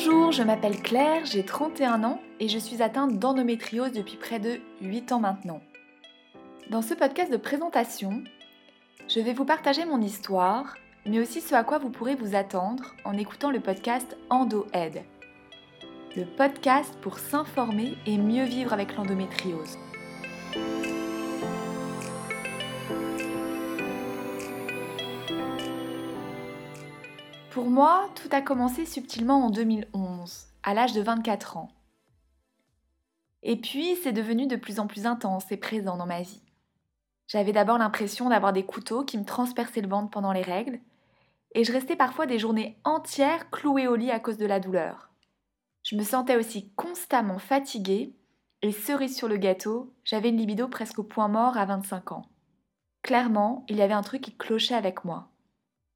Bonjour, je m'appelle Claire, j'ai 31 ans et je suis atteinte d'endométriose depuis près de 8 ans maintenant. Dans ce podcast de présentation, je vais vous partager mon histoire, mais aussi ce à quoi vous pourrez vous attendre en écoutant le podcast EndoAid. Le podcast pour s'informer et mieux vivre avec l'endométriose. Pour moi, tout a commencé subtilement en 2011, à l'âge de 24 ans. Et puis, c'est devenu de plus en plus intense et présent dans ma vie. J'avais d'abord l'impression d'avoir des couteaux qui me transperçaient le ventre pendant les règles, et je restais parfois des journées entières clouée au lit à cause de la douleur. Je me sentais aussi constamment fatiguée, et cerise sur le gâteau, j'avais une libido presque au point mort à 25 ans. Clairement, il y avait un truc qui clochait avec moi.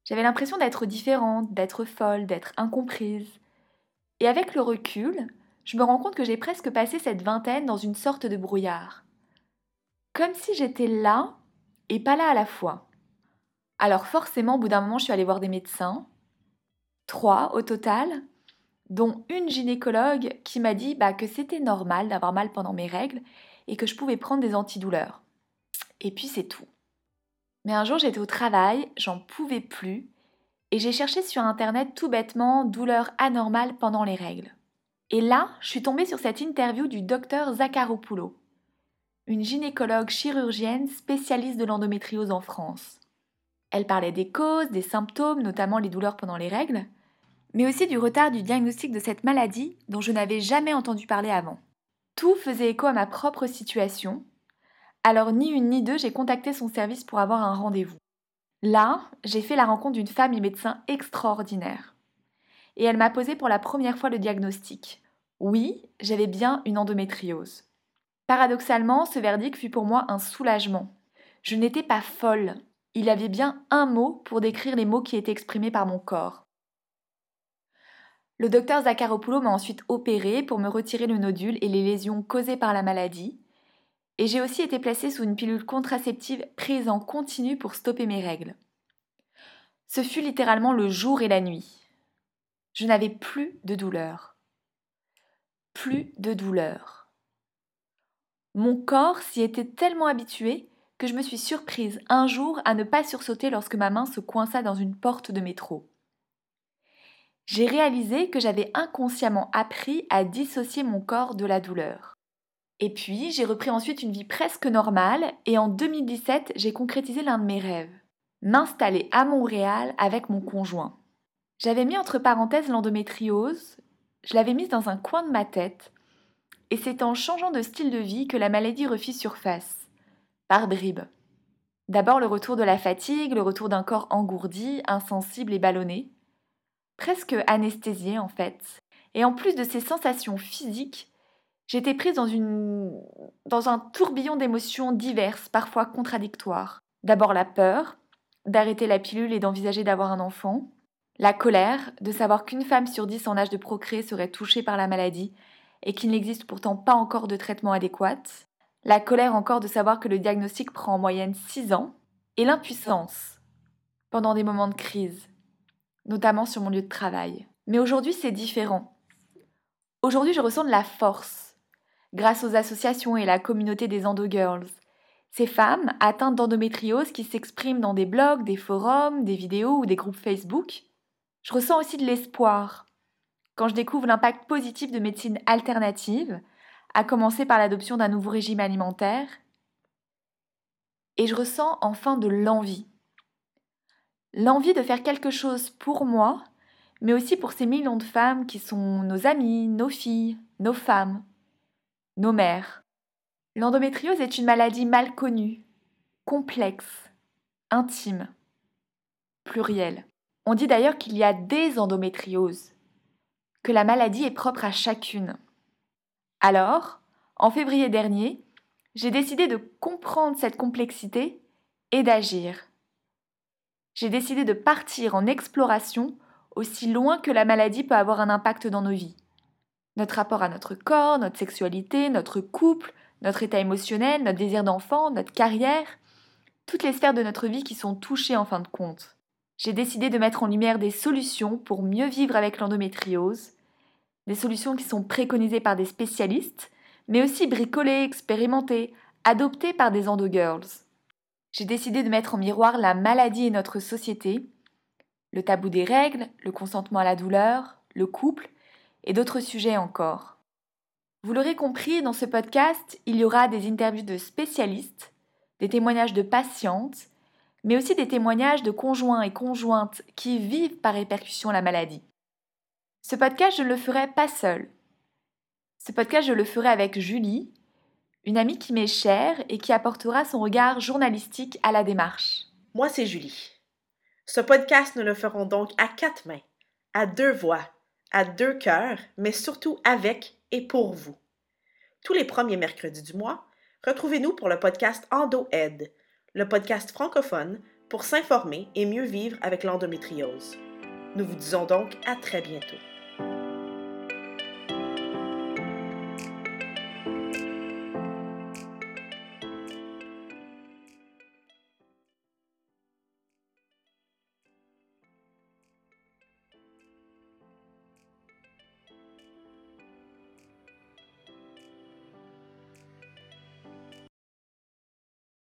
J'avais l'impression d'être différente, d'être folle, d'être incomprise. Et avec le recul, je me rends compte que j'ai presque passé cette vingtaine dans une sorte de brouillard. Comme si j'étais là et pas là à la fois. Alors forcément, au bout d'un moment, je suis allée voir des médecins, trois au total, dont une gynécologue qui m'a dit bah, que c'était normal d'avoir mal pendant mes règles et que je pouvais prendre des antidouleurs. Et puis c'est tout. Mais un jour, j'étais au travail, j'en pouvais plus, et j'ai cherché sur internet tout bêtement douleur anormale pendant les règles. Et là, je suis tombée sur cette interview du docteur Zakharopoulou, une gynécologue chirurgienne spécialiste de l'endométriose en France. Elle parlait des causes, des symptômes, notamment les douleurs pendant les règles, mais aussi du retard du diagnostic de cette maladie dont je n'avais jamais entendu parler avant. Tout faisait écho à ma propre situation, alors ni une ni deux, j'ai contacté son service pour avoir un rendez-vous. Là, j'ai fait la rencontre d'une femme et médecin extraordinaire. Et elle m'a posé pour la première fois le diagnostic. Oui, j'avais bien une endométriose. Paradoxalement, ce verdict fut pour moi un soulagement. Je n'étais pas folle. Il avait bien un mot pour décrire les mots qui étaient exprimés par mon corps. Le docteur Zakharopoulou m'a ensuite opéré pour me retirer le nodule et les lésions causées par la maladie, et j'ai aussi été placée sous une pilule contraceptive prise en continu pour stopper mes règles. Ce fut littéralement le jour et la nuit. Je n'avais plus de douleur. Plus de douleur. Mon corps s'y était tellement habitué que je me suis surprise un jour à ne pas sursauter lorsque ma main se coinça dans une porte de métro. J'ai réalisé que j'avais inconsciemment appris à dissocier mon corps de la douleur. Et puis, j'ai repris ensuite une vie presque normale et en 2017, j'ai concrétisé l'un de mes rêves. M'installer à Montréal avec mon conjoint. J'avais mis entre parenthèses l'endométriose, je l'avais mise dans un coin de ma tête, et c'est en changeant de style de vie que la maladie refit surface, par bribes. D'abord le retour de la fatigue, le retour d'un corps engourdi, insensible et ballonné, presque anesthésié en fait. Et en plus de ces sensations physiques, J'étais prise dans, une... dans un tourbillon d'émotions diverses, parfois contradictoires. D'abord la peur, d'arrêter la pilule et d'envisager d'avoir un enfant. La colère, de savoir qu'une femme sur dix en âge de procréer serait touchée par la maladie et qu'il n'existe pourtant pas encore de traitement adéquat. La colère encore de savoir que le diagnostic prend en moyenne six ans. Et l'impuissance, pendant des moments de crise, notamment sur mon lieu de travail. Mais aujourd'hui, c'est différent. Aujourd'hui, je ressens de la force, grâce aux associations et la communauté des Endo-Girls. Ces femmes atteintes d'endométriose qui s'expriment dans des blogs, des forums, des vidéos ou des groupes Facebook. Je ressens aussi de l'espoir quand je découvre l'impact positif de médecine alternative, à commencer par l'adoption d'un nouveau régime alimentaire. Et je ressens enfin de l'envie. L'envie de faire quelque chose pour moi, mais aussi pour ces millions de femmes qui sont nos amies, nos filles, nos femmes, nos mères. L'endométriose est une maladie mal connue, complexe, intime, plurielle. On dit d'ailleurs qu'il y a des endométrioses, que la maladie est propre à chacune. Alors, en février dernier, j'ai décidé de comprendre cette complexité et d'agir. J'ai décidé de partir en exploration aussi loin que la maladie peut avoir un impact dans nos vies notre rapport à notre corps, notre sexualité, notre couple, notre état émotionnel, notre désir d'enfant, notre carrière, toutes les sphères de notre vie qui sont touchées en fin de compte. J'ai décidé de mettre en lumière des solutions pour mieux vivre avec l'endométriose Des solutions qui sont préconisées par des spécialistes, mais aussi bricolées, expérimentées, adoptées par des endo-girls. J'ai décidé de mettre en miroir la maladie et notre société, le tabou des règles, le consentement à la douleur, le couple et d'autres sujets encore. Vous l'aurez compris, dans ce podcast, il y aura des interviews de spécialistes, des témoignages de patientes, mais aussi des témoignages de conjoints et conjointes qui vivent par répercussion la maladie. Ce podcast, je ne le ferai pas seul. Ce podcast, je le ferai avec Julie, une amie qui m'est chère et qui apportera son regard journalistique à la démarche. Moi, c'est Julie. Ce podcast, nous le ferons donc à quatre mains, à deux voix, à deux cœurs, mais surtout avec et pour vous. Tous les premiers mercredis du mois, retrouvez-nous pour le podcast EndoAid, le podcast francophone pour s'informer et mieux vivre avec l'endométriose. Nous vous disons donc à très bientôt.